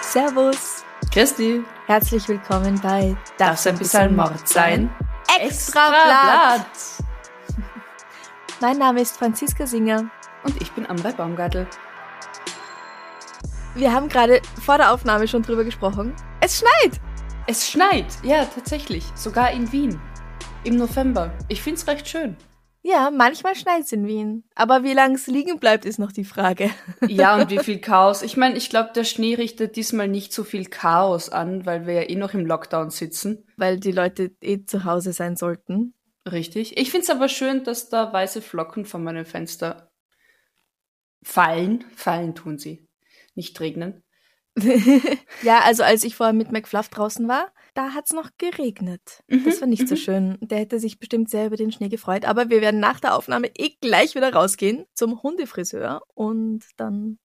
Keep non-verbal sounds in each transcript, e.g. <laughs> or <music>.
Servus, Christi, herzlich willkommen bei darf's ein bisschen Mord sein? Extra Blatt. <laughs> Mein Name ist Franziska Singer. Und ich bin Amrei Baumgartel. Wir haben gerade vor der Aufnahme schon drüber gesprochen. Es schneit! Es schneit, ja, tatsächlich. Sogar in Wien. Im November. Ich find's recht schön. Ja, manchmal schneit es in Wien. Aber wie lange es liegen bleibt, ist noch die Frage. <laughs> Ja, und wie viel Chaos. Ich meine, ich glaube, der Schnee richtet diesmal nicht so viel Chaos an, weil wir ja eh noch im Lockdown sitzen. Weil die Leute eh zu Hause sein sollten. Richtig. Ich find's aber schön, dass da weiße Flocken von meinem Fenster fallen. Fallen tun sie. Nicht regnen. <laughs> ja, also als ich vorher mit McFluff draußen war, da hat's noch geregnet. das war nicht so schön. Der hätte sich bestimmt sehr über den Schnee gefreut. Aber wir werden nach der Aufnahme eh gleich wieder rausgehen zum Hundefriseur und dann,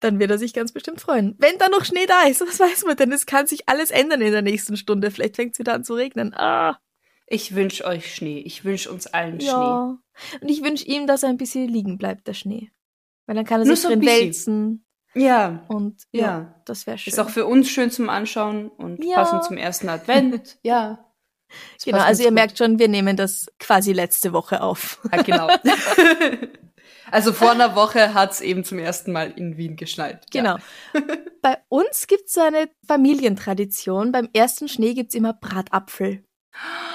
dann wird er sich ganz bestimmt freuen. Wenn da noch Schnee da ist, was weiß man denn? Es kann sich alles ändern in der nächsten Stunde. Vielleicht fängt's wieder an zu regnen. Ah, Ich wünsch euch Schnee. Ich wünsch uns allen Schnee. ja. Und ich wünsche ihm, dass er ein bisschen liegen bleibt, der Schnee. Weil dann kann er Nur sich so drin wälzen. Ja. Und ja, Ja. das wäre schön. Ist auch für uns schön zum Anschauen und Ja. passend zum ersten Advent. <laughs> ja. Das genau, also ihr gut. merkt schon, wir nehmen das quasi letzte Woche auf. Ah, genau. <laughs> also vor einer Woche hat's eben zum ersten Mal in Wien geschneit. Genau. Bei uns gibt's so eine Familientradition. Beim ersten Schnee gibt's immer Bratapfel.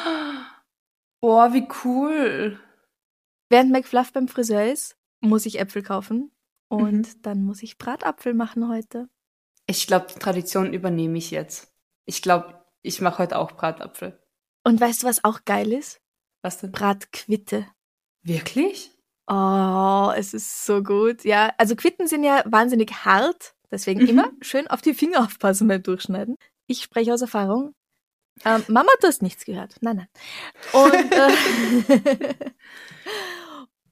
Ja. Boah, wie cool. Während McFluff beim Friseur ist, muss ich Äpfel kaufen. Und Mhm. dann muss ich Bratapfel machen heute. Ich glaube, die Tradition übernehme ich jetzt. Ich glaube, ich mache heute auch Bratapfel. Und weißt du, was auch geil ist? Was denn? Bratquitte. Wirklich? Oh, es ist so gut. Ja, also Quitten sind ja wahnsinnig hart. Deswegen Mhm. immer schön auf die Finger aufpassen beim Durchschneiden. Ich spreche aus Erfahrung. Ähm, Mama, du hast nichts gehört. Nein, nein. Und, äh, <laughs> <laughs>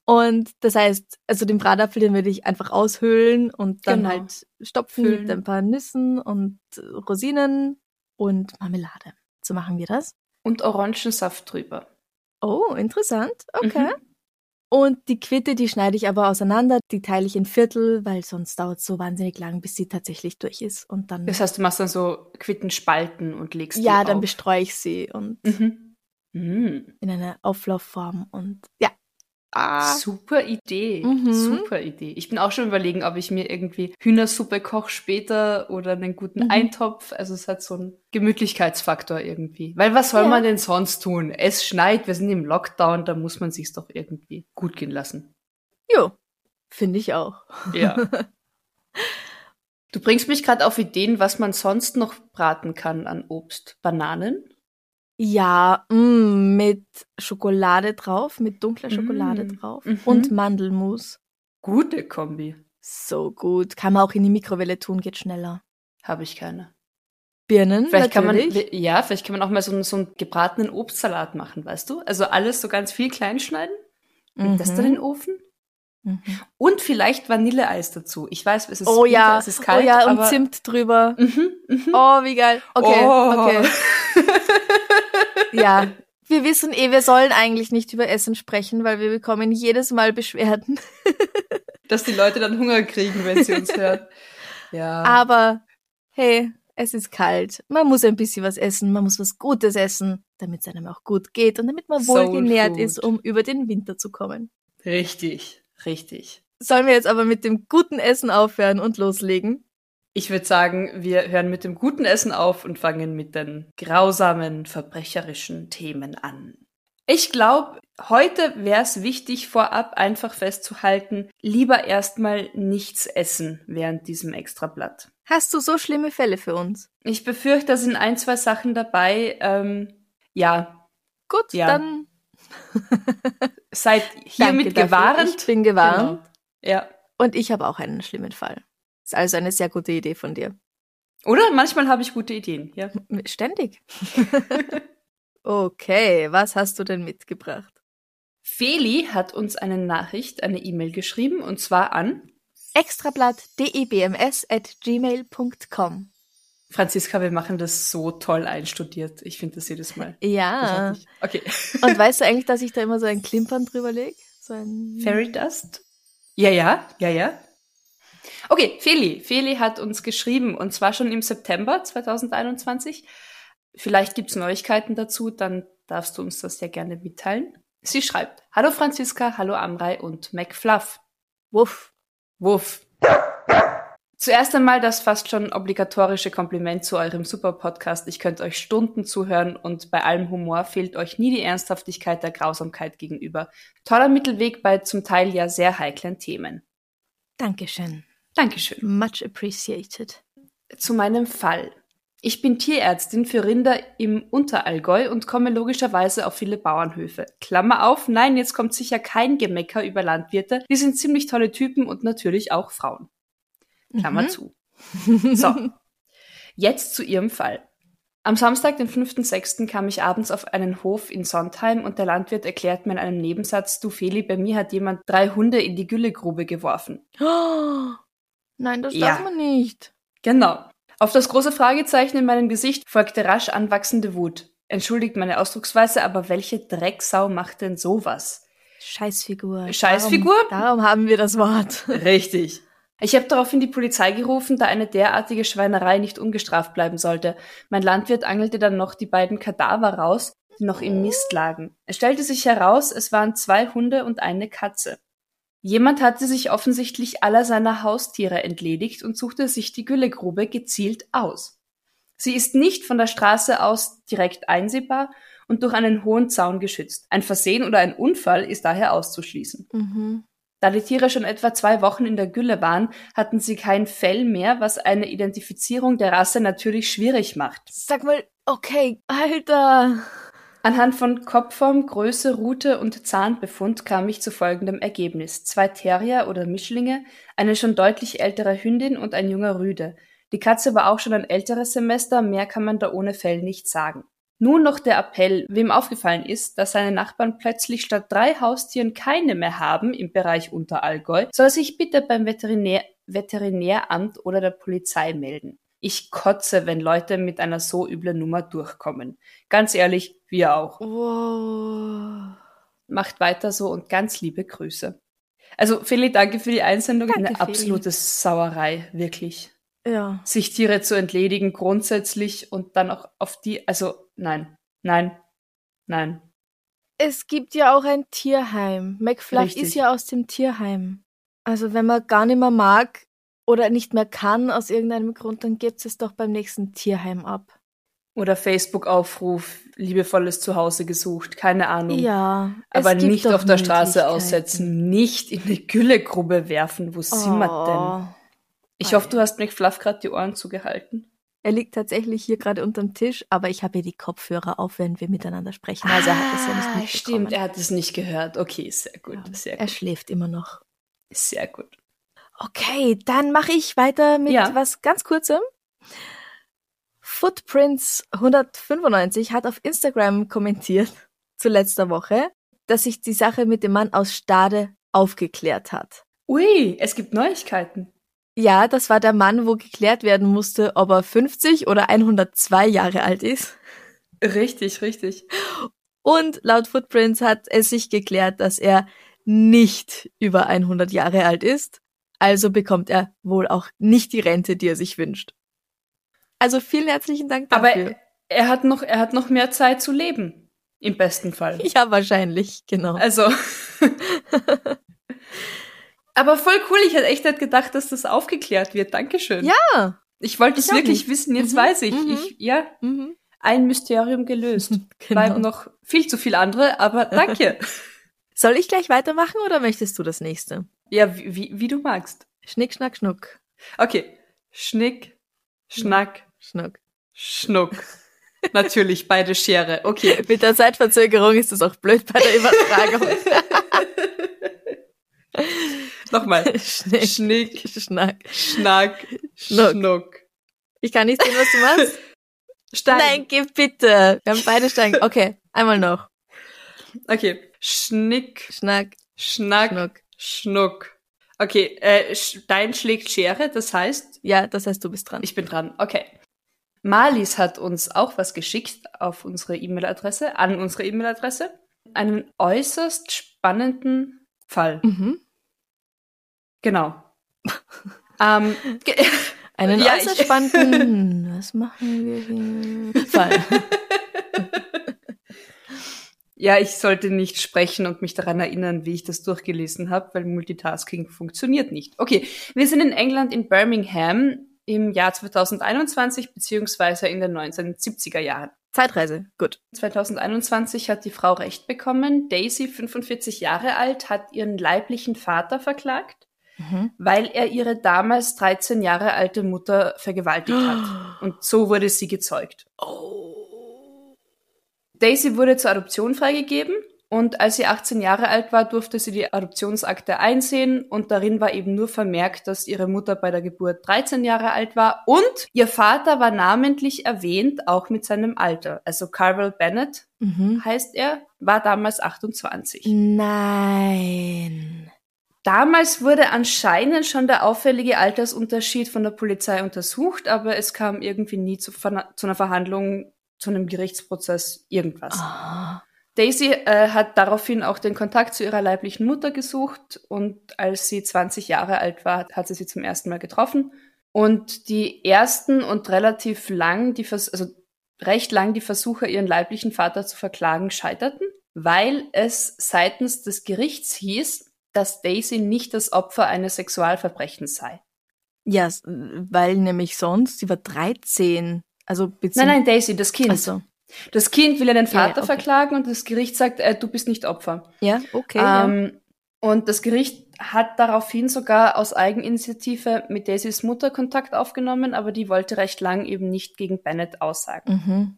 und das heißt, also den Bratapfel, den würde ich einfach aushöhlen und dann Genau. halt stopfen Füllen. mit ein paar Nüssen und Rosinen und Marmelade. So machen wir das. Und Orangensaft drüber. Oh, interessant. Okay. Mhm. Und die Quitte, die schneide ich aber auseinander, die teile ich in Viertel, weil sonst dauert es so wahnsinnig lang, bis sie tatsächlich durch ist. Und dann, Das heißt, du machst dann so Quittenspalten und legst ja, die dann auf. bestreue ich sie und Mhm. Mhm. in einer Auflaufform und ja. Ah, Super Idee. Mhm. Super Idee. Ich bin auch schon überlegen, ob ich mir irgendwie Hühnersuppe koche später oder einen guten Mhm. Eintopf. Also es hat so einen Gemütlichkeitsfaktor irgendwie. Weil was soll Ja. man denn sonst tun? Es schneit, wir sind im Lockdown, da muss man sich's doch irgendwie gut gehen lassen. jo, finde ich auch. Ja. <laughs> du bringst mich gerade auf Ideen, was man sonst noch braten kann an Obst. Bananen? Ja, mm, mit Schokolade drauf, mit dunkler Schokolade Mm, drauf mhm. und Mandelmus. Gute Kombi. So gut. Kann man auch in die Mikrowelle tun, geht schneller. Habe ich keine. Birnen, Vielleicht kann man, natürlich. ja, vielleicht kann man auch mal so, einen- so einen gebratenen Obstsalat machen, weißt du? Also alles so ganz viel klein schneiden, mhm. das dann in den Ofen Mhm. und vielleicht Vanilleeis dazu. Ich weiß, es ist Oh Winter, ja, es ist kalt, oh ja, und Zimt drüber. Mhm, mhm. Oh, wie geil. Okay, Oh. okay. <laughs> <laughs> Ja, wir wissen eh, wir sollen eigentlich nicht über Essen sprechen, weil wir bekommen jedes Mal Beschwerden. <laughs> Dass die Leute dann Hunger kriegen, wenn sie uns hören. Ja. Aber hey, es ist kalt. Man muss ein bisschen was essen, man muss was Gutes essen, damit es einem auch gut geht und damit man Soul wohlgenährt Food. ist, um über den Winter zu kommen. Richtig, richtig. Sollen wir jetzt aber mit dem guten Essen aufhören und loslegen? Ich würde sagen, wir hören mit dem guten Essen auf und fangen mit den grausamen, verbrecherischen Themen an. Ich glaube, heute wäre es wichtig, vorab einfach festzuhalten, lieber erstmal nichts essen während diesem Extrablatt. Hast du so schlimme Fälle für uns? Ich befürchte, da sind ein, zwei Sachen dabei, ähm, Ja. Gut, Ja. dann Seid hiermit Danke dafür. gewarnt. Ich bin gewarnt. Genau. Ja. und ich habe auch einen schlimmen Fall. Ist also eine sehr gute Idee von dir. Oder manchmal habe ich gute Ideen. Ja. Ständig. <laughs> okay, was hast du denn mitgebracht? Feli hat uns eine Nachricht, eine E-Mail geschrieben und zwar an Extrablatt.debms at gmail.com. Franziska, wir machen das so toll einstudiert. Ich finde das jedes Mal. Ja. Okay. <laughs> Und weißt du eigentlich, dass ich da immer so ein Klimpern drüber lege? So ein Fairy Dust? Ja, ja, ja, ja. Okay, Feli. Feli hat uns geschrieben und zwar schon im September 2021. Vielleicht gibt's Neuigkeiten dazu, dann darfst du uns das ja gerne mitteilen. Sie schreibt, Hallo Franziska, hallo Amrei und McFluff. Wuff. Wuff. Zuerst einmal das fast schon obligatorische Kompliment zu eurem super Podcast. Ich könnte euch Stunden zuhören und bei allem Humor fehlt euch nie die Ernsthaftigkeit der Grausamkeit gegenüber. Toller Mittelweg bei zum Teil ja sehr heiklen Themen. Dankeschön. Dankeschön. Much appreciated. Zu meinem Fall. Ich bin Tierärztin für Rinder im Unterallgäu und komme logischerweise auf viele Bauernhöfe. Klammer auf, nein, jetzt kommt sicher kein Gemecker über Landwirte. Die sind ziemlich tolle Typen und natürlich auch Frauen. Klammer Mhm. zu. So. <laughs> Jetzt zu Ihrem Fall. Am Samstag, den 5.6., kam ich abends auf einen Hof in Sondheim und der Landwirt erklärt mir in einem Nebensatz, du Feli, bei mir hat jemand drei Hunde in die Güllegrube geworfen. <gasps> <gasps> Oh, nein, das Ja. darf man nicht. Genau. Auf das große Fragezeichen in meinem Gesicht folgte rasch anwachsende Wut. Entschuldigt meine Ausdrucksweise, aber welche Drecksau macht denn sowas? Scheißfigur. Scheißfigur? Darum, darum haben wir das Wort. <laughs> Richtig. Ich habe daraufhin die Polizei gerufen, da eine derartige Schweinerei nicht ungestraft bleiben sollte. Mein Landwirt angelte dann noch die beiden Kadaver raus, die noch im Mist lagen. Es stellte sich heraus, es waren zwei Hunde und eine Katze. Jemand hatte sich offensichtlich aller seiner Haustiere entledigt und suchte sich die Güllegrube gezielt aus. Sie ist nicht von der Straße aus direkt einsehbar und durch einen hohen Zaun geschützt. Ein Versehen oder ein Unfall ist daher auszuschließen. Mhm. Da die Tiere schon etwa zwei Wochen in der Gülle waren, hatten sie kein Fell mehr, was eine Identifizierung der Rasse natürlich schwierig macht. Sag mal, okay, Alter. Anhand von Kopfform, Größe, Rute und Zahnbefund kam ich zu folgendem Ergebnis. Zwei Terrier oder Mischlinge, eine schon deutlich ältere Hündin und ein junger Rüde. Die Katze war auch schon ein älteres Semester, mehr kann man da ohne Fell nicht sagen. Nun noch der Appell, wem aufgefallen ist, dass seine Nachbarn plötzlich statt drei Haustieren keine mehr haben im Bereich Unterallgäu, soll sich bitte beim Veterinär Veterinäramt oder der Polizei melden. Ich kotze, wenn Leute mit einer so üblen Nummer durchkommen. Ganz ehrlich, wir auch. Wow. Macht weiter so und ganz liebe Grüße. Also, Feli, danke für die Einsendung. Danke, Eine Feli. absolute Sauerei, wirklich. Ja. Sich Tiere zu entledigen, grundsätzlich und dann auch auf die, also, nein, nein, nein. Es gibt ja auch ein Tierheim. Richtig. ist ja aus dem Tierheim. Also wenn man gar nicht mehr mag oder nicht mehr kann aus irgendeinem Grund, dann gibt es doch beim nächsten Tierheim ab. Oder Facebook-Aufruf, liebevolles Zuhause gesucht, keine Ahnung. Ja. Aber nicht auf der Straße aussetzen, nicht in eine Güllegrube werfen. Wo sind wir denn? Oh. Ich hoffe, du hast McFluff gerade die Ohren zugehalten. Er liegt tatsächlich hier gerade unterm Tisch, aber ich habe hier die Kopfhörer auf, wenn wir miteinander sprechen. Also er hat es ja nicht Ah, mitbekommen. Stimmt, er hat es nicht gehört. Okay, sehr gut, sehr Er gut, schläft immer noch. sehr gut. Okay, dann mache ich weiter mit Ja. was ganz kurzem. Footprints 195 hat auf Instagram kommentiert <laughs> zu letzter Woche, dass sich die Sache mit dem Mann aus Stade aufgeklärt hat. Ui, es gibt Neuigkeiten. Ja, das war der Mann, wo geklärt werden musste, ob er 50 oder 102 Jahre alt ist. Richtig, richtig. Und laut Footprints hat es sich geklärt, dass er nicht über 100 Jahre alt ist. Also bekommt er wohl auch nicht die Rente, die er sich wünscht. Also vielen herzlichen Dank Aber dafür. er hat noch, er hat noch mehr Zeit zu leben. Im besten Fall. <laughs> ja, wahrscheinlich, genau. Also. <laughs> Aber voll cool. Ich hätte echt nicht gedacht, dass das aufgeklärt wird. Dankeschön. ja. Ich wollte es wirklich nicht. wissen. Jetzt Mhm, weiß ich. mhm. Ich, ja, Mhm. ein Mysterium gelöst. <laughs> Genau. Bleiben noch viel zu viel andere, aber danke. Soll ich gleich weitermachen oder möchtest du das nächste? Ja, wie, wie, wie du magst. Schnick, schnack, schnuck. Okay. Schnick, Schnack, Schnuck. Schnuck. Natürlich, beide Schere. Okay. <laughs> Mit der Zeitverzögerung ist das auch blöd bei der Übertragung. <laughs> Nochmal. <laughs> Schnick, Schnick, Schnack. Schnack, Schnuck. Schnuck. Ich kann nicht sehen, was du machst. Stein. Nein, gib bitte. Wir haben beide Steine. Okay, einmal noch. Okay. Schnick, Schnack, Schnack, Schnuck. Schnuck. Okay, äh, Stein schlägt Schere, das heißt, Ja, das heißt, du bist dran. ich bin dran. Okay. Marlies hat uns auch was geschickt auf unsere E-Mail-Adresse, an unsere E-Mail-Adresse. Einen äußerst spannenden Fall. mhm. Genau. <laughs> ähm, ge- Einen <laughs> Ja, äußerst spannenden, was machen wir hier? <laughs> Fall. Ja, ich sollte nicht sprechen und mich daran erinnern, wie ich das durchgelesen habe, weil Multitasking funktioniert nicht. Okay, wir sind in England in Birmingham im Jahr 2021 beziehungsweise in den 1970er Jahren. Zeitreise, gut. 2021 hat die Frau Recht bekommen. Daisy, 45 Jahre alt, hat ihren leiblichen Vater verklagt, Mhm. weil er ihre damals 13 Jahre alte Mutter vergewaltigt hat. <gasps> Und so wurde sie gezeugt. Daisy wurde zur Adoption freigegeben und als sie 18 Jahre alt war, durfte sie die Adoptionsakte einsehen und darin war eben nur vermerkt, dass ihre Mutter bei der Geburt 13 Jahre alt war und ihr Vater war namentlich erwähnt, auch mit seinem Alter. Also Carvel Bennett Mhm. heißt er, war damals 28. Nein. Damals wurde anscheinend schon der auffällige Altersunterschied von der Polizei untersucht, aber es kam irgendwie nie zu, zu einer Verhandlung, zu einem Gerichtsprozess, irgendwas. Ah. Daisy äh, hat daraufhin auch den Kontakt zu ihrer leiblichen Mutter gesucht und als sie 20 Jahre alt war, hat sie sie zum ersten Mal getroffen. Und die ersten und relativ lang, die Vers also recht lang die Versuche, ihren leiblichen Vater zu verklagen, scheiterten, weil es seitens des Gerichts hieß, dass Daisy nicht das Opfer eines Sexualverbrechens sei. Ja, weil nämlich sonst, sie war 13. Also bezieh- Nein, nein, Daisy, das Kind. Also, Das Kind will ja den Ja, ja, Vater okay. verklagen und das Gericht sagt, äh, du bist nicht Opfer. ja, okay. ja. Ähm, Und das Gericht hat daraufhin sogar aus Eigeninitiative mit Daisys Mutter Kontakt aufgenommen, aber die wollte recht lang eben nicht gegen Bennett aussagen. Mhm.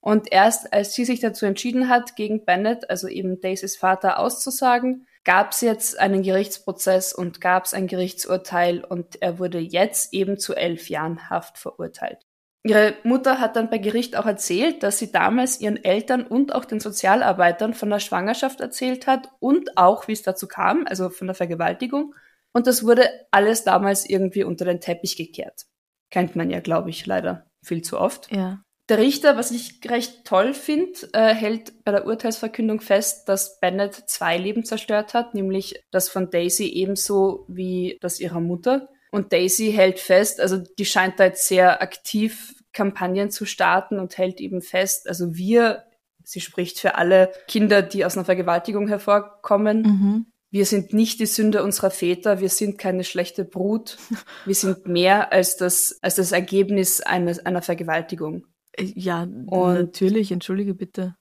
Und erst als sie sich dazu entschieden hat, gegen Bennett, also eben Daisys Vater, auszusagen, gab es jetzt einen Gerichtsprozess und gab es ein Gerichtsurteil und er wurde jetzt eben zu elf Jahren Haft verurteilt. Ihre Mutter hat dann bei Gericht auch erzählt, dass sie damals ihren Eltern und auch den Sozialarbeitern von der Schwangerschaft erzählt hat und auch, wie es dazu kam, also von der Vergewaltigung. Und das wurde alles damals irgendwie unter den Teppich gekehrt. Kennt man ja, glaube ich, leider viel zu oft. Ja. Der Richter, was ich recht toll finde, äh, hält bei der Urteilsverkündung fest, dass Bennett zwei Leben zerstört hat, nämlich das von Daisy ebenso wie das ihrer Mutter. Und Daisy hält fest, also die scheint da jetzt sehr aktiv Kampagnen zu starten und hält eben fest, also wir, sie spricht für alle Kinder, die aus einer Vergewaltigung hervorkommen, Mhm. wir sind nicht die Sünde unserer Väter, wir sind keine schlechte Brut, wir sind mehr als das, als das Ergebnis eines, einer Vergewaltigung. Äh, Ja, Und- natürlich, entschuldige bitte.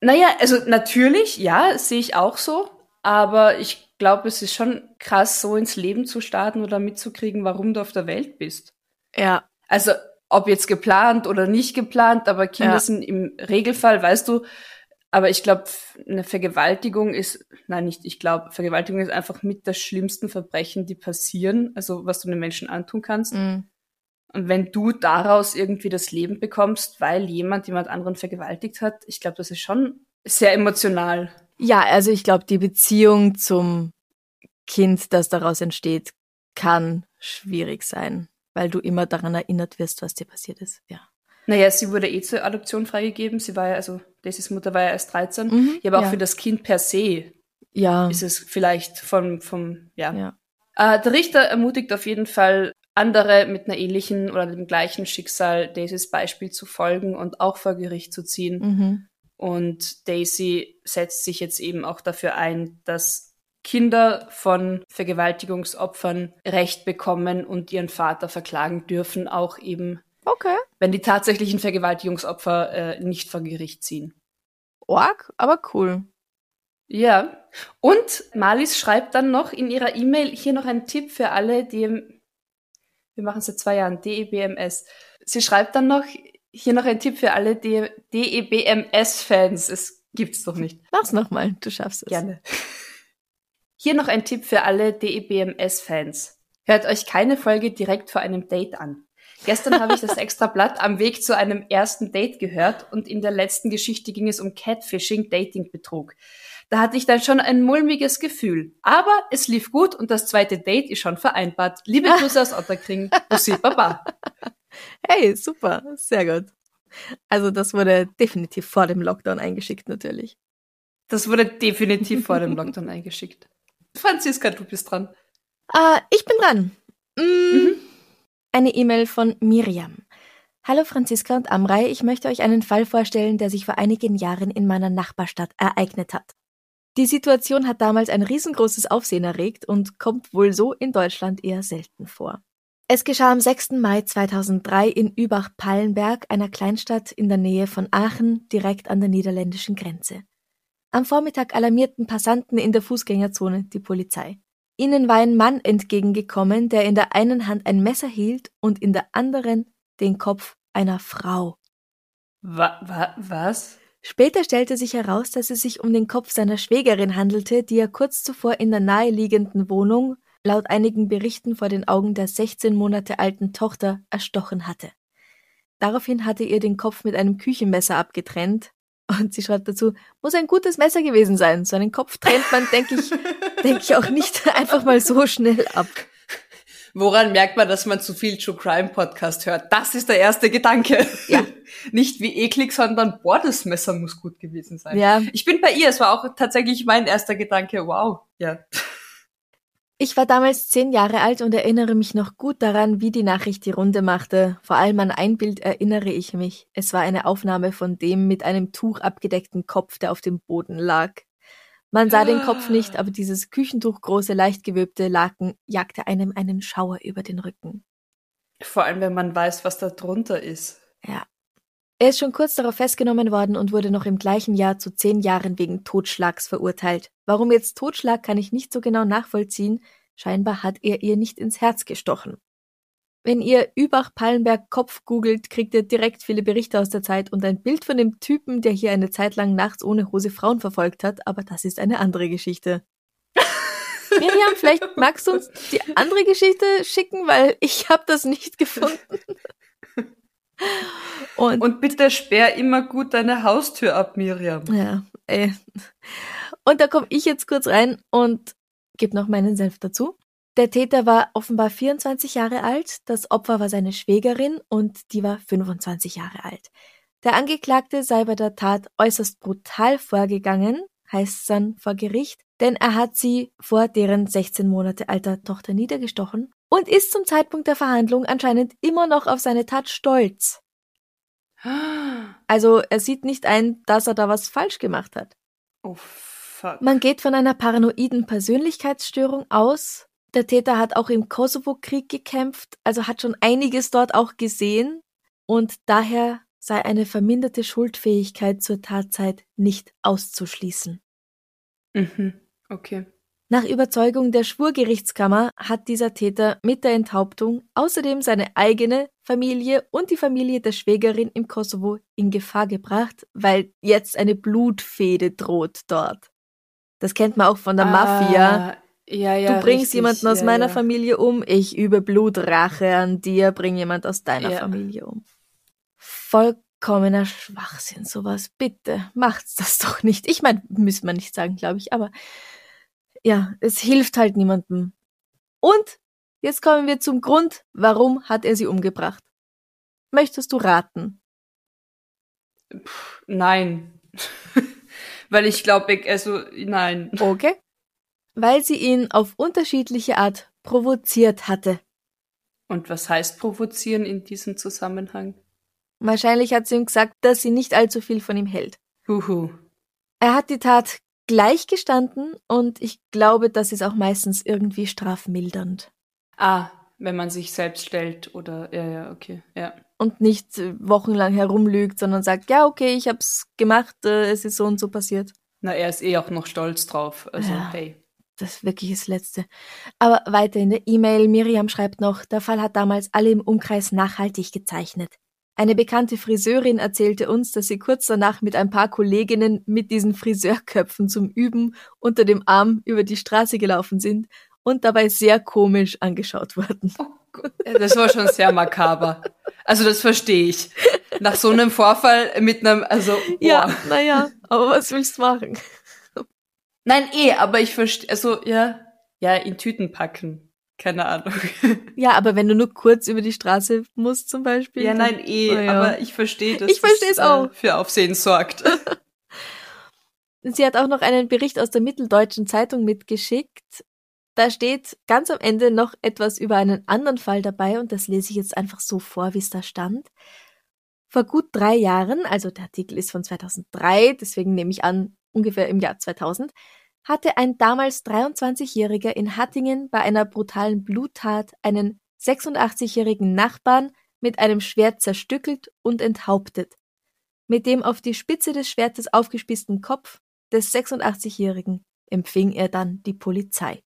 Naja, also natürlich, ja, sehe ich auch so. Aber ich glaube, es ist schon krass, so ins Leben zu starten oder mitzukriegen, warum du auf der Welt bist. Ja, Also, ob jetzt geplant oder nicht geplant, aber Kinder Ja. sind im Regelfall, weißt du, aber ich glaube, eine Vergewaltigung ist, nein, nicht, ich glaube, Vergewaltigung ist einfach mit der schlimmsten Verbrechen, die passieren, also was du einem Menschen antun kannst. mhm. Und wenn du daraus irgendwie das Leben bekommst, weil jemand jemand anderen vergewaltigt hat, ich glaube, das ist schon sehr emotional. Ja, also ich glaube, die Beziehung zum Kind, das daraus entsteht, kann schwierig sein, weil du immer daran erinnert wirst, was dir passiert ist. Ja. Naja, sie wurde eh zur Adoption freigegeben. Sie war ja, also Daisys Mutter war ja erst 13. Mhm, ja, aber auch ja. für das Kind per se Ja. ist es vielleicht vom, vom ja. ja. Äh, der Richter ermutigt auf jeden Fall andere mit einer ähnlichen oder dem gleichen Schicksal Daisys Beispiel zu folgen und auch vor Gericht zu ziehen. Mhm. Und Daisy setzt sich jetzt eben auch dafür ein, dass Kinder von Vergewaltigungsopfern Recht bekommen und ihren Vater verklagen dürfen, auch eben, Okay. wenn die tatsächlichen Vergewaltigungsopfer äh, nicht vor Gericht ziehen. Org, aber cool. Ja. Und Marlies schreibt dann noch in ihrer E-Mail hier noch einen Tipp für alle, die im, wir machen es seit zwei Jahren, DEBMS. Sie schreibt dann noch, Hier noch ein Tipp für alle DEBMS-Fans. Es gibt's doch nicht. Mach's nochmal, du schaffst es. Gerne. Hier noch ein Tipp für alle DEBMS-Fans. Hört euch keine Folge direkt vor einem Date an. Gestern habe ich das <laughs> extra Blatt am Weg zu einem ersten Date gehört und in der letzten Geschichte ging es um Catfishing, Datingbetrug. Da hatte ich dann schon ein mulmiges Gefühl. Aber es lief gut und das zweite Date ist schon vereinbart. Liebe <laughs> Grüße aus Otterkring. Bussi Baba. Hey, super, sehr gut. Also das wurde definitiv vor dem Lockdown eingeschickt natürlich. Das wurde definitiv vor dem <laughs> Lockdown eingeschickt. Franziska, du bist dran. Ah, ich bin dran. Mm, mhm. Eine E-Mail von Miriam. Hallo Franziska und Amrei, ich möchte euch einen Fall vorstellen, der sich vor einigen Jahren in meiner Nachbarstadt ereignet hat. Die Situation hat damals ein riesengroßes Aufsehen erregt und kommt wohl so in Deutschland eher selten vor. Es geschah am 6. Mai 2003 in Übach-Pallenberg, einer Kleinstadt in der Nähe von Aachen, direkt an der niederländischen Grenze. Am Vormittag alarmierten Passanten in der Fußgängerzone die Polizei. Ihnen war ein Mann entgegengekommen, der in der einen Hand ein Messer hielt und in der anderen den Kopf einer Frau. Wa wa was? Später stellte sich heraus, dass es sich um den Kopf seiner Schwägerin handelte, die er kurz zuvor in der naheliegenden Wohnung laut einigen Berichten vor den Augen der 16 Monate alten Tochter erstochen hatte. Daraufhin hatte ihr den Kopf mit einem Küchenmesser abgetrennt, und sie schreibt dazu, muss ein gutes Messer gewesen sein. So einen Kopf trennt man, denke ich, <laughs> denke ich auch nicht <laughs> einfach mal so schnell ab. Woran merkt man, dass man zu viel True Crime Podcast hört? Das ist der erste Gedanke. Ja. <laughs> Nicht wie eklig, sondern boah, das Messer muss gut gewesen sein. Ja. Ich bin bei ihr. Es war auch tatsächlich mein erster Gedanke. Wow. Ja. Ich war damals zehn Jahre alt und erinnere mich noch gut daran, wie die Nachricht die Runde machte. Vor allem an ein Bild erinnere ich mich. Es war eine Aufnahme von dem mit einem Tuch abgedeckten Kopf, der auf dem Boden lag. Man sah den Kopf nicht, aber dieses küchentuchgroße, leicht gewölbte Laken jagte einem einen Schauer über den Rücken. Vor allem, wenn man weiß, was da drunter ist. Ja. Er ist schon kurz darauf festgenommen worden und wurde noch im gleichen Jahr zu zehn Jahren wegen Totschlags verurteilt. Warum jetzt Totschlag, kann ich nicht so genau nachvollziehen. Scheinbar hat er ihr nicht ins Herz gestochen. Wenn ihr Übach-Pallenberg Kopf googelt, kriegt ihr direkt viele Berichte aus der Zeit und ein Bild von dem Typen, der hier eine Zeit lang nachts ohne Hose Frauen verfolgt hat, aber das ist eine andere Geschichte. <laughs> Miriam, vielleicht magst du uns die andere Geschichte schicken, weil ich habe das nicht gefunden. Und, und bitte sperr immer gut deine Haustür ab, Miriam. Ja, ey. Und da komme ich jetzt kurz rein und gebe noch meinen Senf dazu. Der Täter war offenbar 24 Jahre alt, das Opfer war seine Schwägerin und die war 25 Jahre alt. Der Angeklagte sei bei der Tat äußerst brutal vorgegangen, heißt es dann vor Gericht, denn er hat sie vor deren 16 Monate alter Tochter niedergestochen und ist zum Zeitpunkt der Verhandlung anscheinend immer noch auf seine Tat stolz. Also er sieht nicht ein, dass er da was falsch gemacht hat. Oh, fuck. Man geht von einer paranoiden Persönlichkeitsstörung aus. Der Täter hat auch im Kosovo-Krieg gekämpft, also hat schon einiges dort auch gesehen und daher sei eine verminderte Schuldfähigkeit zur Tatzeit nicht auszuschließen. Mhm, okay. Nach Überzeugung der Schwurgerichtskammer hat dieser Täter mit der Enthauptung außerdem seine eigene Familie und die Familie der Schwägerin im Kosovo in Gefahr gebracht, weil jetzt eine Blutfehde droht dort. Das kennt man auch von der ah, Mafia. Ja, ja, du bringst richtig, jemanden aus ja, meiner. Familie um, ich übe Blutrache an dir, bring jemand aus deiner. Familie um. Vollkommener Schwachsinn, sowas. Bitte, macht's das <laughs> doch nicht. Ich meine, müssen wir nicht sagen, glaube ich, aber ja, es hilft halt niemandem. Und jetzt kommen wir zum Grund, warum hat er sie umgebracht. Möchtest du raten? Puh, nein. <laughs> Weil ich glaube, also nein. Okay. Weil sie ihn auf unterschiedliche Art provoziert hatte. Und was heißt provozieren in diesem Zusammenhang? Wahrscheinlich hat sie ihm gesagt, dass sie nicht allzu viel von ihm hält. Huhu. Er hat die Tat gleichgestanden und ich glaube, das ist auch meistens irgendwie strafmildernd. Ah, wenn man sich selbst stellt oder ja, ja, okay, ja. Und nicht wochenlang herumlügt, sondern sagt, ja, okay, ich hab's gemacht, äh, es ist so und so passiert. Na, er ist eh auch noch stolz drauf. Also, ja, hey. Das ist wirklich das Letzte. Aber weiter in der E-Mail, Miriam schreibt noch, der Fall hat damals alle im Umkreis nachhaltig gezeichnet. Eine bekannte Friseurin erzählte uns, dass sie kurz danach mit ein paar Kolleginnen mit diesen Friseurköpfen zum Üben unter dem Arm über die Straße gelaufen sind und dabei sehr komisch angeschaut wurden. Oh Gott, das war schon sehr makaber. Also das verstehe ich. Nach so einem Vorfall mit einem, also boah. Ja, naja, aber was willst du machen? Nein, eh, aber ich verstehe, also ja, ja, in Tüten packen. Keine Ahnung. Ja, aber wenn du nur kurz über die Straße musst zum Beispiel. Ja, nein, eh, Oh ja. aber ich verstehe, dass Ich verstehe es das, auch. Äh, für Aufsehen sorgt. <laughs> Sie hat auch noch einen Bericht aus der Mitteldeutschen Zeitung mitgeschickt. Da steht ganz am Ende noch etwas über einen anderen Fall dabei und das lese ich jetzt einfach so vor, wie es da stand. Vor gut drei Jahren, also der Artikel ist von 2003, deswegen nehme ich an, ungefähr im Jahr 2000, hatte ein damals 23-Jähriger in Hattingen bei einer brutalen Bluttat einen 86-jährigen Nachbarn mit einem Schwert zerstückelt und enthauptet. Mit dem auf die Spitze des Schwertes aufgespießten Kopf des 86-Jährigen empfing er dann die Polizei.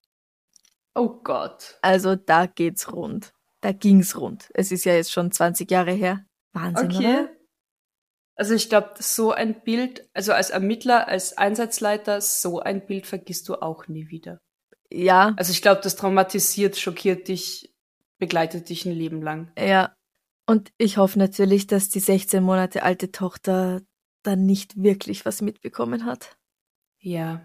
Oh Gott. Also da geht's rund. Da ging's rund. Es ist ja jetzt schon 20 Jahre her. Wahnsinn, Okay. oder? Also ich glaube, so ein Bild, also als Ermittler, als Einsatzleiter, so ein Bild vergisst du auch nie wieder. Ja, Also ich glaube, das traumatisiert, schockiert dich, begleitet dich ein Leben lang. ja. Und ich hoffe natürlich, dass die 16 Monate alte Tochter dann nicht wirklich was mitbekommen hat. Ja.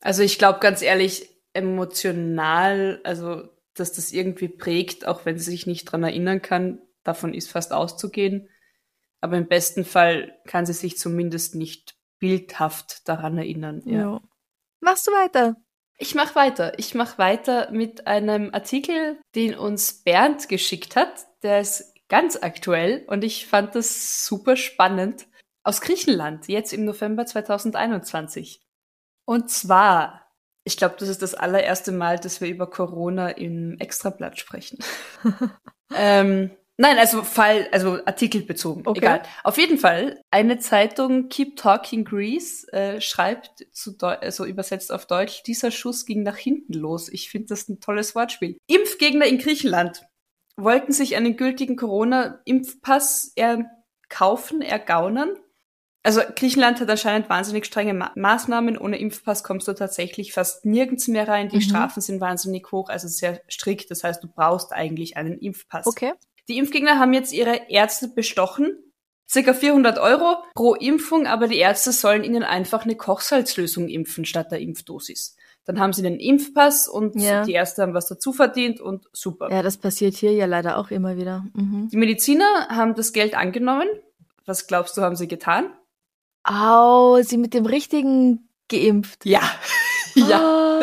Also ich glaube ganz ehrlich, emotional, also dass das irgendwie prägt, auch wenn sie sich nicht dran erinnern kann, davon ist fast auszugehen. Aber im besten Fall kann sie sich zumindest nicht bildhaft daran erinnern. Ja. Machst du weiter? Ich mache weiter. Ich mache weiter mit einem Artikel, den uns Bernd geschickt hat. Der ist ganz aktuell und ich fand das super spannend. Aus Griechenland, jetzt im November 2021. Und zwar, ich glaube, das ist das allererste Mal, dass wir über Corona im Extrablatt sprechen. <laughs> ähm, nein, also Fall, also artikelbezogen. Okay. Egal. Auf jeden Fall, eine Zeitung Keep Talking Greece äh, schreibt zu Deu also übersetzt auf Deutsch, dieser Schuss ging nach hinten los. Ich finde das ein tolles Wortspiel. Impfgegner in Griechenland wollten sich einen gültigen Corona-Impfpass erkaufen, ergaunern. Also Griechenland hat anscheinend wahnsinnig strenge Ma Maßnahmen. Ohne Impfpass kommst du tatsächlich fast nirgends mehr rein. Die Mhm. Strafen sind wahnsinnig hoch, also sehr strikt. Das heißt, du brauchst eigentlich einen Impfpass. Okay. Die Impfgegner haben jetzt ihre Ärzte bestochen. Circa 400 Euro pro Impfung, aber die Ärzte sollen ihnen einfach eine Kochsalzlösung impfen statt der Impfdosis. Dann haben sie einen Impfpass und Ja. die Ärzte haben was dazu verdient und super. Ja, das passiert hier ja leider auch immer wieder. Mhm. Die Mediziner haben das Geld angenommen. Was glaubst du, haben sie getan? Au, sie mit dem richtigen geimpft. Ja. <laughs> ja.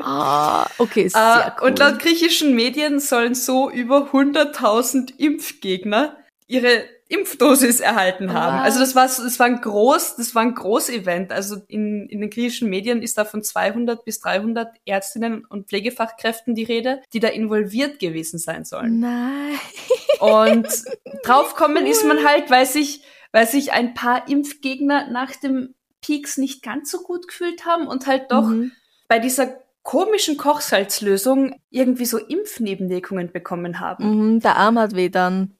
Ah, ah, okay, sehr Äh, cool. Und laut griechischen Medien sollen so über 100.000 Impfgegner ihre Impfdosis erhalten haben. Was? Also das war, das war ein groß, das war ein Großevent. Also in, in den griechischen Medien ist da von 200 bis 300 Ärztinnen und Pflegefachkräften die Rede, die da involviert gewesen sein sollen. Nein. Und <laughs> draufkommen ist man halt, weil sich, weil sich ein paar Impfgegner nach dem Peaks nicht ganz so gut gefühlt haben und halt doch Mhm. bei dieser komischen Kochsalzlösung irgendwie so Impfnebenwirkungen bekommen haben. Mhm, der Arm hat weh dann.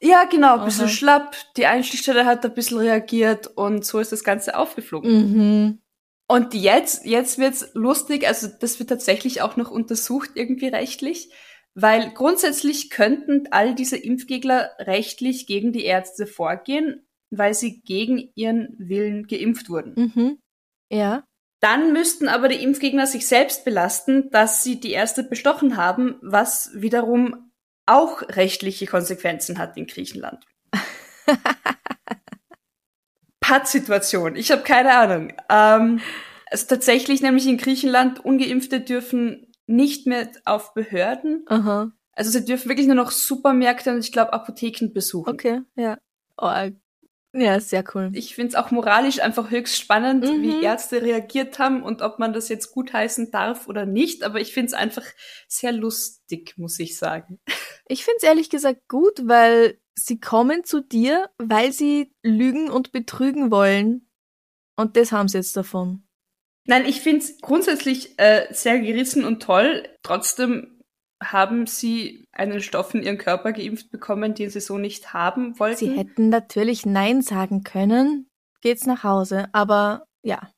Ja, genau, ein bisschen Aha. schlapp, die Einstichstelle hat ein bisschen reagiert und so ist das Ganze aufgeflogen. Mhm. Und jetzt, jetzt wird's lustig, also das wird tatsächlich auch noch untersucht irgendwie rechtlich, weil grundsätzlich könnten all diese Impfgegner rechtlich gegen die Ärzte vorgehen, weil sie gegen ihren Willen geimpft wurden. Mhm. Ja. Dann müssten aber die Impfgegner sich selbst belasten, dass sie die Ärzte bestochen haben, was wiederum auch rechtliche Konsequenzen hat in Griechenland. <laughs> Pattsituation. Ich habe keine Ahnung. Ähm, also tatsächlich nämlich in Griechenland ungeimpfte dürfen nicht mehr auf Behörden. Aha. Also sie dürfen wirklich nur noch Supermärkte und ich glaube Apotheken besuchen. Okay, ja. Oh, ja, sehr cool. Ich finde es auch moralisch einfach höchst spannend, Mhm. wie Ärzte reagiert haben und ob man das jetzt gutheißen darf oder nicht. Aber ich finde es einfach sehr lustig, muss ich sagen. Ich find's ehrlich gesagt gut, weil sie kommen zu dir, weil sie lügen und betrügen wollen. Und das haben sie jetzt davon. Nein, ich finde es grundsätzlich äh, sehr gerissen und toll. Trotzdem haben sie einen Stoff in ihren Körper geimpft bekommen, den sie so nicht haben wollten? Sie hätten natürlich Nein sagen können, geht's nach Hause, aber ja.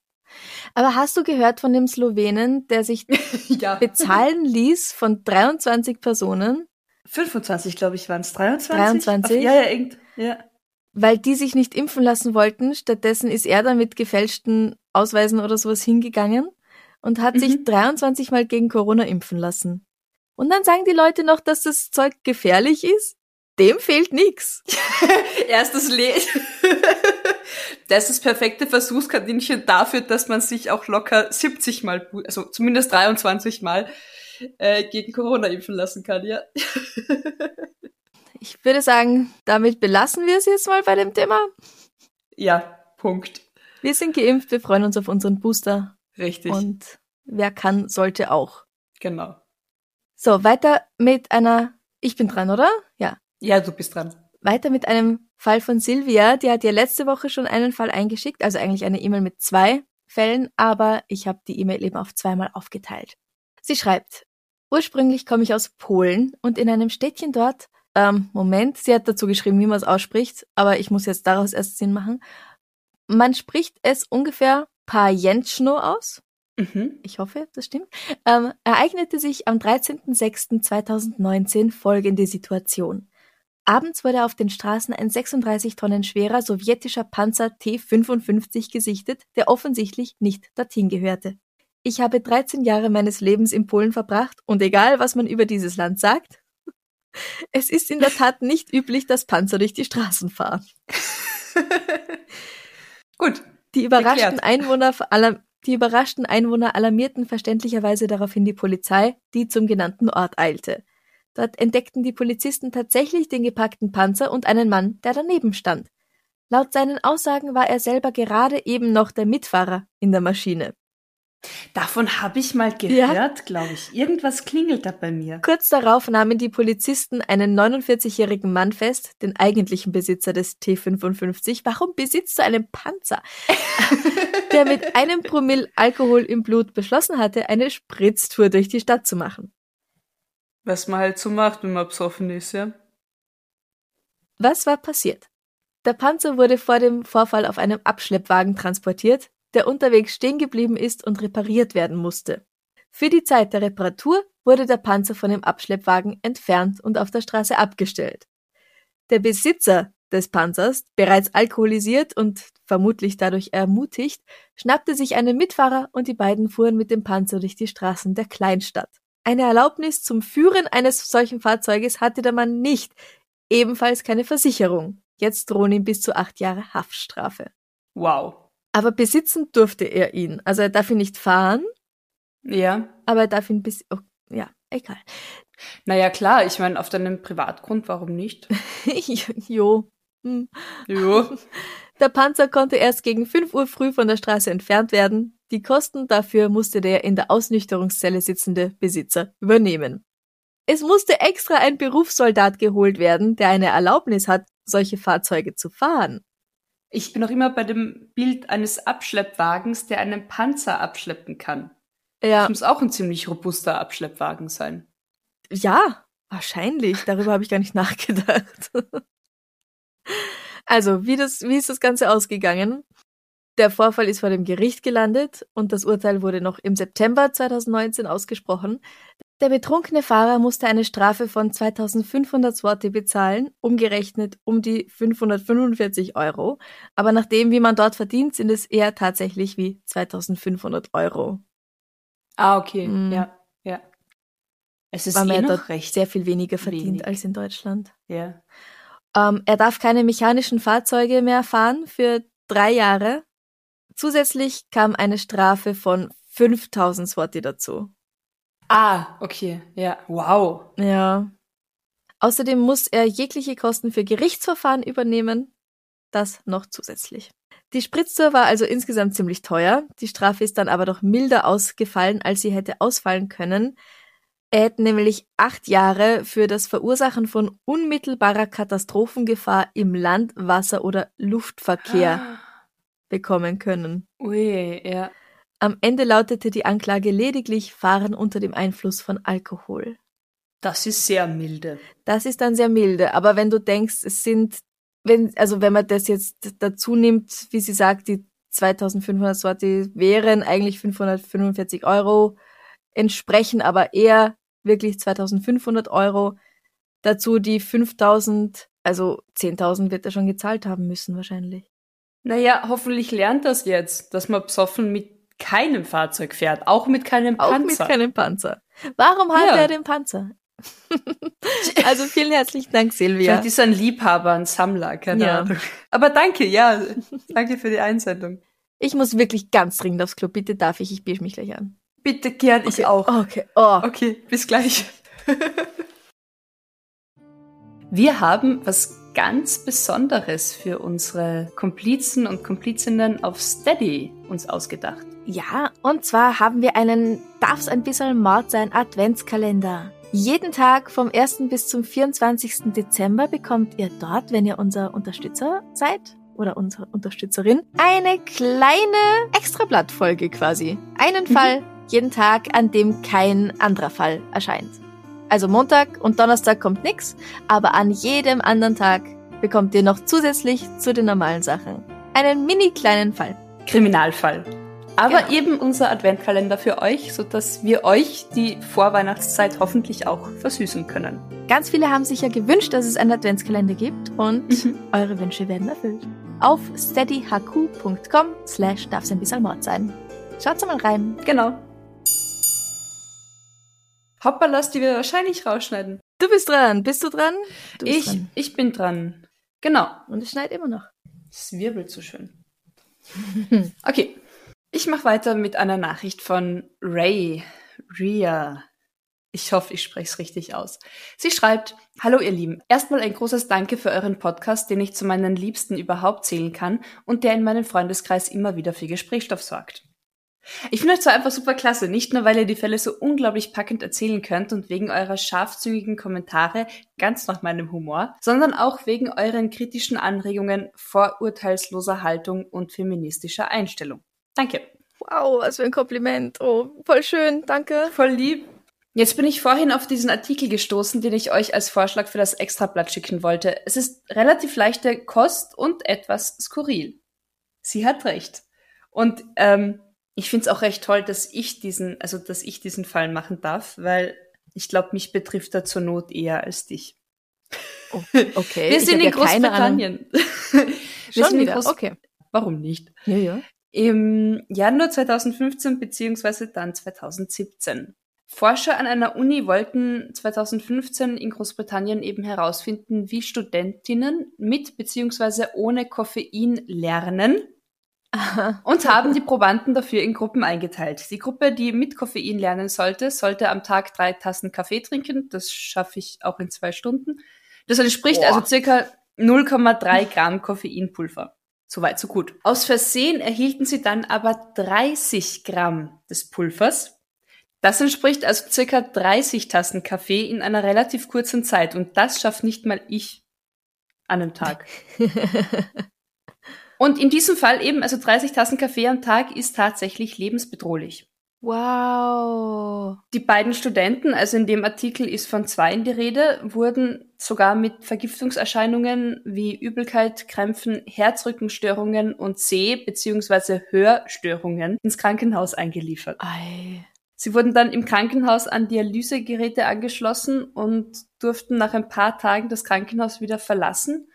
Aber hast du gehört von dem Slowenen, der sich <laughs> ja. bezahlen ließ von 23 Personen, 25, glaube ich, waren es. 23? 23? Auf, ja, ja, irgend, ja. weil die sich nicht impfen lassen wollten? Stattdessen ist er dann mit gefälschten Ausweisen oder sowas hingegangen und hat sich Mhm. 23 Mal gegen Corona impfen lassen. Und dann sagen die Leute noch, dass das Zeug gefährlich ist? Dem fehlt nix. <laughs> Erstes Le <laughs> Das ist das perfekte Versuchskaninchen dafür, dass man sich auch locker 70 Mal, also zumindest 23 Mal äh, gegen Corona impfen lassen kann, ja. Ich würde sagen, damit belassen wir es jetzt mal bei dem Thema. ja, Punkt. Wir sind geimpft, wir freuen uns auf unseren Booster Richtig. und wer kann, sollte auch. genau. So, weiter mit einer, ich bin dran, oder? Ja. Ja, du bist dran. Weiter mit einem Fall von Silvia. Die hat ja letzte Woche schon einen Fall eingeschickt, also eigentlich eine E-Mail mit zwei Fällen, aber ich habe die E-Mail eben auf zweimal aufgeteilt. Sie schreibt, ursprünglich komme ich aus Polen und in einem Städtchen dort, ähm, Moment, sie hat dazu geschrieben, wie man es ausspricht, aber ich muss jetzt daraus erst Sinn machen. Man spricht es ungefähr Pajęczno aus. Mhm. Ich hoffe, das stimmt. Ähm, ereignete sich am 13.06.2019 folgende Situation. Abends wurde auf den Straßen ein 36 Tonnen schwerer sowjetischer Panzer T-55 gesichtet, der offensichtlich nicht dorthin gehörte. Ich habe 13 Jahre meines Lebens in Polen verbracht und egal, was man über dieses Land sagt, <laughs> es ist in der Tat nicht üblich, dass Panzer durch die Straßen fahren. <laughs> Gut. Die überraschten Erklärt. Einwohner, die überraschten Einwohner alarmierten verständlicherweise daraufhin die Polizei, die zum genannten Ort eilte. Dort entdeckten die Polizisten tatsächlich den gepackten Panzer und einen Mann, der daneben stand. Laut seinen Aussagen war er selber gerade eben noch der Mitfahrer in der Maschine. Davon habe ich mal Ja. gehört, glaube ich. Irgendwas klingelt da bei mir. Kurz darauf nahmen die Polizisten einen 49-jährigen Mann fest, den eigentlichen Besitzer des T55. Warum besitzt du einen Panzer? <laughs> der mit einem Promille Alkohol im Blut beschlossen hatte, eine Spritztour durch die Stadt zu machen. Was man halt so macht, wenn man besoffen ist, ja. Was war passiert? Der Panzer wurde vor dem Vorfall auf einem Abschleppwagen transportiert, der unterwegs stehen geblieben ist und repariert werden musste. Für die Zeit der Reparatur wurde der Panzer von dem Abschleppwagen entfernt und auf der Straße abgestellt. Der Besitzer des Panzers, bereits alkoholisiert und vermutlich dadurch ermutigt, schnappte sich einen Mitfahrer und die beiden fuhren mit dem Panzer durch die Straßen der Kleinstadt. Eine Erlaubnis zum Führen eines solchen Fahrzeuges hatte der Mann nicht, ebenfalls keine Versicherung. Jetzt drohen ihm bis zu acht Jahre Haftstrafe. Wow. Aber besitzen durfte er ihn. Also er darf ihn nicht fahren, Ja. aber er darf ihn bis, oh, ja, egal. Naja, klar, ich meine, auf deinem Privatgrund, warum nicht? <laughs> jo. Hm. Jo. <laughs> Der Panzer konnte erst gegen 5 Uhr früh von der Straße entfernt werden. Die Kosten dafür musste der in der Ausnüchterungszelle sitzende Besitzer übernehmen. Es musste extra ein Berufssoldat geholt werden, der eine Erlaubnis hat, solche Fahrzeuge zu fahren. Ich bin noch immer bei dem Bild eines Abschleppwagens, der einen Panzer abschleppen kann. Ja, Das muss auch ein ziemlich robuster Abschleppwagen sein. ja, wahrscheinlich. Darüber habe ich gar nicht <laughs> nachgedacht. Also, wie, das, wie ist das Ganze ausgegangen? Der Vorfall ist vor dem Gericht gelandet und das Urteil wurde noch im September 2019 ausgesprochen. Der betrunkene Fahrer musste eine Strafe von 2500 Swati bezahlen, umgerechnet um die 545 Euro. Aber nach dem, wie man dort verdient, sind es eher tatsächlich wie 2500 Euro. Ah, okay. Mm. Ja, ja. Es ist Weil man eh dort recht. sehr viel weniger verdient wenig. als in Deutschland. Ja. Ähm, er darf keine mechanischen Fahrzeuge mehr fahren für drei Jahre. Zusätzlich kam eine Strafe von 5000 Swati dazu. Ah, okay. Ja. Wow. Ja. Außerdem muss er jegliche Kosten für Gerichtsverfahren übernehmen. Das noch zusätzlich. Die Spritztour war also insgesamt ziemlich teuer. Die Strafe ist dann aber doch milder ausgefallen, als sie hätte ausfallen können. Er hätte nämlich acht Jahre für das Verursachen von unmittelbarer Katastrophengefahr im Land-, Wasser- oder Luftverkehr bekommen können. Ui, ja. Am Ende lautete die Anklage lediglich Fahren unter dem Einfluss von Alkohol. Das ist sehr milde. Das ist dann sehr milde. Aber wenn du denkst, es sind, wenn, also wenn man das jetzt dazu nimmt, wie sie sagt, die 2500 Sorte wären eigentlich 545 Euro, entsprechen aber eher wirklich 2500 Euro. Dazu die 5000, also 10.000 wird er schon gezahlt haben müssen wahrscheinlich. Naja, hoffentlich lernt das jetzt, dass man besoffen mit keinem Fahrzeug fährt, auch mit keinem Panzer. Auch mit keinem Panzer. Warum hat Ja. er den Panzer? <laughs> also vielen herzlichen Dank, Silvia. Vielleicht ist er ein Liebhaber, ein Sammler, keine Ja. Ahnung. Aber danke, ja. danke für die Einsendung. Ich muss wirklich ganz dringend aufs Klo. Bitte darf ich, ich biege mich gleich an. Bitte gern, ich auch. Okay. Oh. Okay, bis gleich. <laughs> Wir haben was ganz Besonderes für unsere Komplizen und Komplizinnen auf Steady uns ausgedacht. Ja, und zwar haben wir einen Darf's ein bisschen Mord sein Adventskalender. Jeden Tag vom 1. bis zum 24. Dezember bekommt ihr dort, wenn ihr unser Unterstützer seid oder unsere Unterstützerin, eine kleine Extrablattfolge quasi. Einen Fall jeden Tag, an dem kein anderer Fall erscheint. Also Montag und Donnerstag kommt nix, aber an jedem anderen Tag bekommt ihr noch zusätzlich zu den normalen Sachen einen mini kleinen Fall. Kriminalfall. Aber Genau. eben unser Adventkalender für euch, sodass wir euch die Vorweihnachtszeit hoffentlich auch versüßen können. Ganz viele haben sich ja gewünscht, dass es einen Adventskalender gibt und Mhm. eure Wünsche werden erfüllt. Auf steadyhq.com slash darf's ein bisschen Mord sein. Schaut's mal rein. Genau. Hoppalas, die wir wahrscheinlich rausschneiden. Du bist dran. Bist du dran? Du bist Ich, dran. ich bin dran. Genau. Und es schneit immer noch. Es wirbelt so schön. <laughs> Okay. Ich mache weiter mit einer Nachricht von Ray. Ria. Ich hoffe, ich spreche es richtig aus. Sie schreibt, Hallo ihr Lieben, erstmal ein großes Danke für euren Podcast, den ich zu meinen Liebsten überhaupt zählen kann und der in meinem Freundeskreis immer wieder für Gesprächsstoff sorgt. Ich finde euch zwar einfach super klasse, nicht nur weil ihr die Fälle so unglaublich packend erzählen könnt und wegen eurer scharfzügigen Kommentare ganz nach meinem Humor, sondern auch wegen euren kritischen Anregungen, vorurteilsloser Haltung und feministischer Einstellung. Danke. Wow, was für ein Kompliment. Oh, voll schön. Danke. Voll lieb. Jetzt bin ich vorhin auf diesen Artikel gestoßen, den ich euch als Vorschlag für das Extrablatt schicken wollte. Es ist relativ leichte Kost und etwas skurril. Sie hat recht. Und ähm, ich finde es auch recht toll, dass ich diesen, also dass ich diesen Fall machen darf, weil ich glaube, mich betrifft er zur Not eher als dich. Oh, <laughs> okay. Wir sind in ja. Großbritannien. <laughs> Wir Schon sind in wieder. Groß Okay. Warum nicht? Ja, ja. Im Januar 2015 beziehungsweise dann 2017. Forscher an einer Uni wollten 2015 in Großbritannien eben herausfinden, wie Studentinnen mit beziehungsweise ohne Koffein lernen und haben die <laughs> Probanden dafür in Gruppen eingeteilt. Die Gruppe, die mit Koffein lernen sollte, sollte am Tag drei Tassen Kaffee trinken. Das schaffe ich auch in zwei Stunden. Das entspricht Boah. also circa 0,3 Gramm Koffeinpulver. Soweit, so gut. Aus Versehen erhielten sie dann aber 30 Gramm des Pulvers. Das entspricht also circa 30 Tassen Kaffee in einer relativ kurzen Zeit. Und das schafft nicht mal ich an einem Tag. <laughs> Und in diesem Fall eben, also 30 Tassen Kaffee am Tag ist tatsächlich lebensbedrohlich. Wow. Die beiden Studenten, also in dem Artikel ist von zwei in die Rede, wurden sogar mit Vergiftungserscheinungen wie Übelkeit, Krämpfen, Herzrückenstörungen und Seh- bzw. Hörstörungen ins Krankenhaus eingeliefert. Ei. Sie wurden dann im Krankenhaus an Dialysegeräte angeschlossen und durften nach ein paar Tagen das Krankenhaus wieder verlassen.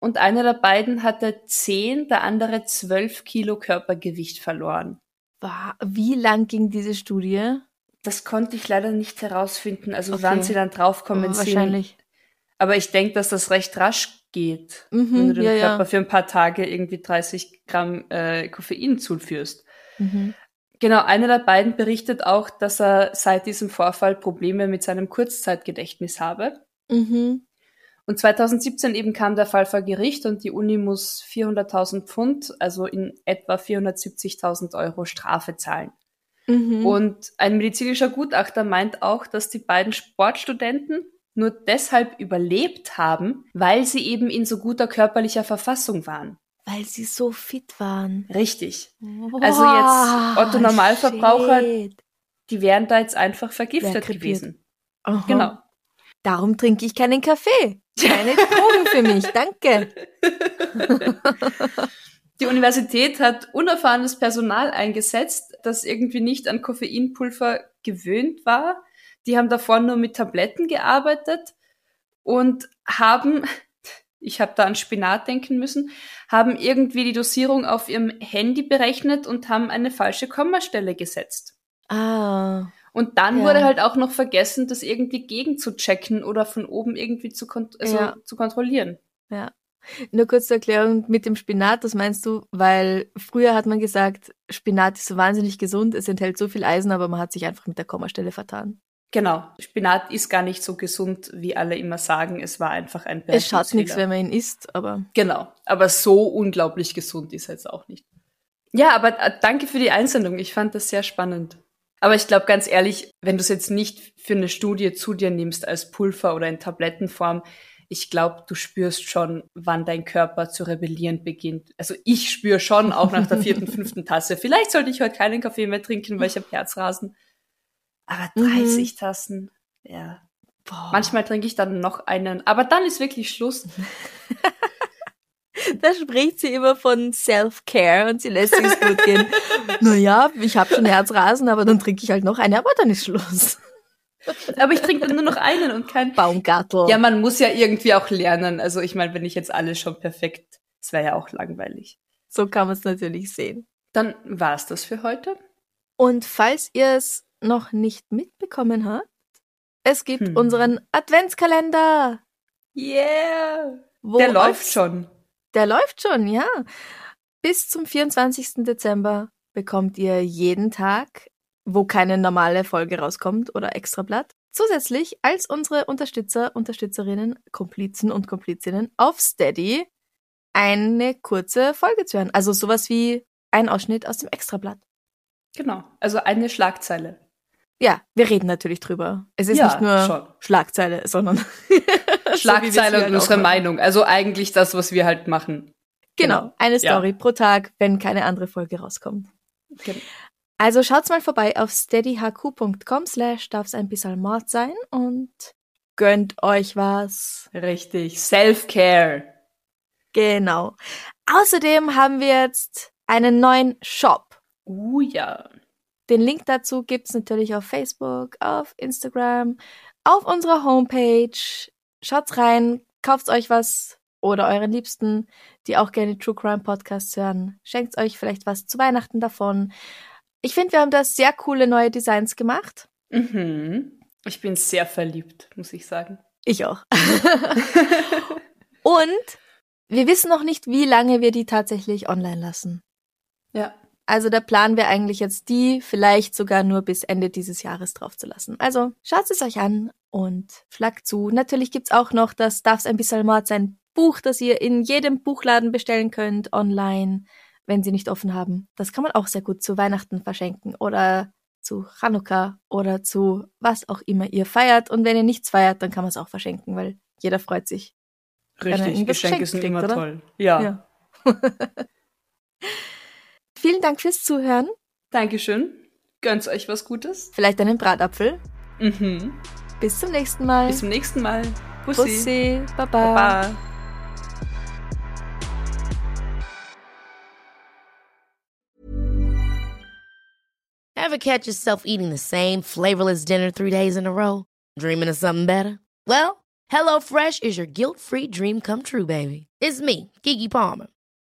Und einer der beiden hatte 10, der andere 12 Kilo Körpergewicht verloren. Wie lang ging diese Studie? Das konnte ich leider nicht herausfinden, also Okay. wann sie dann draufkommen sind. Wahrscheinlich. Aber ich denke, dass das recht rasch geht, Mhm, wenn du dem ja, ja. Körper für ein paar Tage irgendwie 30 Gramm äh, Koffein zuführst. Mhm. Genau, einer der beiden berichtet auch, dass er seit diesem Vorfall Probleme mit seinem Kurzzeitgedächtnis habe. Mhm. Und 2017 eben kam der Fall vor Gericht und die Uni muss 400.000 Pfund, also in etwa 470.000 Euro Strafe zahlen. Mhm. Und ein medizinischer Gutachter meint auch, dass die beiden Sportstudenten nur deshalb überlebt haben, weil sie eben in so guter körperlicher Verfassung waren. Weil sie so fit waren. Richtig. Also jetzt Otto Normalverbraucher, shit. Die wären da jetzt einfach vergiftet gewesen. Aha. Genau. Darum trinke ich keinen Kaffee. Keine Drogen für mich, danke. <laughs> Die Universität hat unerfahrenes Personal eingesetzt, das irgendwie nicht an Koffeinpulver gewöhnt war. Die haben davor nur mit Tabletten gearbeitet und haben, <laughs> ich habe da an Spinat denken müssen, haben irgendwie die Dosierung auf ihrem Handy berechnet und haben eine falsche Kommastelle gesetzt. Ah. Und dann Ja. wurde halt auch noch vergessen, das irgendwie gegenzuchecken oder von oben irgendwie zu, kont also Ja. zu kontrollieren. Ja. Nur kurz zur Erklärung mit dem Spinat, das meinst du, weil früher hat man gesagt, Spinat ist so wahnsinnig gesund, es enthält so viel Eisen, aber man hat sich einfach mit der Kommastelle vertan. Genau. Spinat ist gar nicht so gesund, wie alle immer sagen. Es war einfach ein Es schadet nichts, wenn man ihn isst, aber Genau. Aber so unglaublich gesund ist er jetzt auch nicht. Ja, aber äh, danke für die Einsendung. Ich fand das sehr spannend. Aber ich glaube ganz ehrlich, wenn du es jetzt nicht für eine Studie zu dir nimmst als Pulver oder in Tablettenform, ich glaube, du spürst schon, wann dein Körper zu rebellieren beginnt. Also ich spüre schon auch nach der vierten, <laughs> fünften Tasse. Vielleicht sollte ich heute keinen Kaffee mehr trinken, weil ich habe Herzrasen. Aber Mhm. 30 Tassen, ja. boah, Manchmal trinke ich dann noch einen, aber dann ist wirklich Schluss. <laughs> da spricht sie immer von Self-Care und sie lässt sich's gut gehen. <laughs> naja, ich habe schon Herzrasen, aber dann trinke ich halt noch eine, aber dann ist Schluss. Aber ich trinke dann nur noch einen und kein Baumgartel. Ja, man muss ja irgendwie auch lernen. Also ich meine, wenn ich jetzt alles schon perfekt, das wäre ja auch langweilig. so kann man es natürlich sehen. Dann war's das für heute. Und falls ihr es noch nicht mitbekommen habt, es gibt Hm. unseren Adventskalender. Yeah! Wo Der läuft schon. Der läuft schon, ja. Bis zum 24. Dezember bekommt ihr jeden Tag, wo keine normale Folge rauskommt oder Extrablatt, zusätzlich als unsere Unterstützer, Unterstützerinnen, Komplizen und Komplizinnen auf Steady eine kurze Folge zu hören. Also sowas wie ein Ausschnitt aus dem Extrablatt. Genau. Also eine Schlagzeile. Ja, wir reden natürlich drüber. Es ist Ja, nicht nur schon. Schlagzeile, sondern <laughs> <laughs> <laughs> so Schlagzeile hier und halt unsere machen. Meinung. Also eigentlich das, was wir halt machen. Genau, Genau. eine Ja. Story pro Tag, wenn keine andere Folge rauskommt. Genau. Also schaut's mal vorbei auf steadyhq.com slash darf's ein bisschen Mord sein und gönnt euch was. Richtig. Self-Care. Genau. Außerdem haben wir jetzt einen neuen Shop. Uh ja. Den Link dazu gibt's natürlich auf Facebook, auf Instagram, auf unserer Homepage. Schaut's rein, kauft euch was oder euren Liebsten, die auch gerne True Crime Podcasts hören. Schenkt euch vielleicht was zu Weihnachten davon. Ich finde, wir haben da sehr coole neue Designs gemacht. Mhm. Ich bin sehr verliebt, muss ich sagen. Ich auch. <laughs> Und wir wissen noch nicht, wie lange wir die tatsächlich online lassen. Ja. Also der Plan wäre eigentlich jetzt die, vielleicht sogar nur bis Ende dieses Jahres drauf zu lassen. Also schaut es euch an und schlagt zu. Natürlich gibt's auch noch das Darf's ein bisschen Mord sein Buch, das ihr in jedem Buchladen bestellen könnt, online, wenn sie nicht offen haben. Das kann man auch sehr gut zu Weihnachten verschenken oder zu Chanukka oder zu was auch immer ihr feiert. Und wenn ihr nichts feiert, dann kann man es auch verschenken, weil jeder freut sich. Richtig. Geschenke sind immer oder? toll. Ja. Ja. <laughs> <laughs> Vielen Dank fürs Zuhören. Dankeschön. Gönnt euch was Gutes. Vielleicht einen Bratapfel. Mhm. Bis zum nächsten Mal. Bis zum nächsten Mal. Bussi. Bussi. Baba. Baba. Ever catch yourself eating the same flavorless dinner three days in a row? Dreaming of something better? Well, HelloFresh is your guilt-free dream come true, baby. It's me, Kiki Palmer.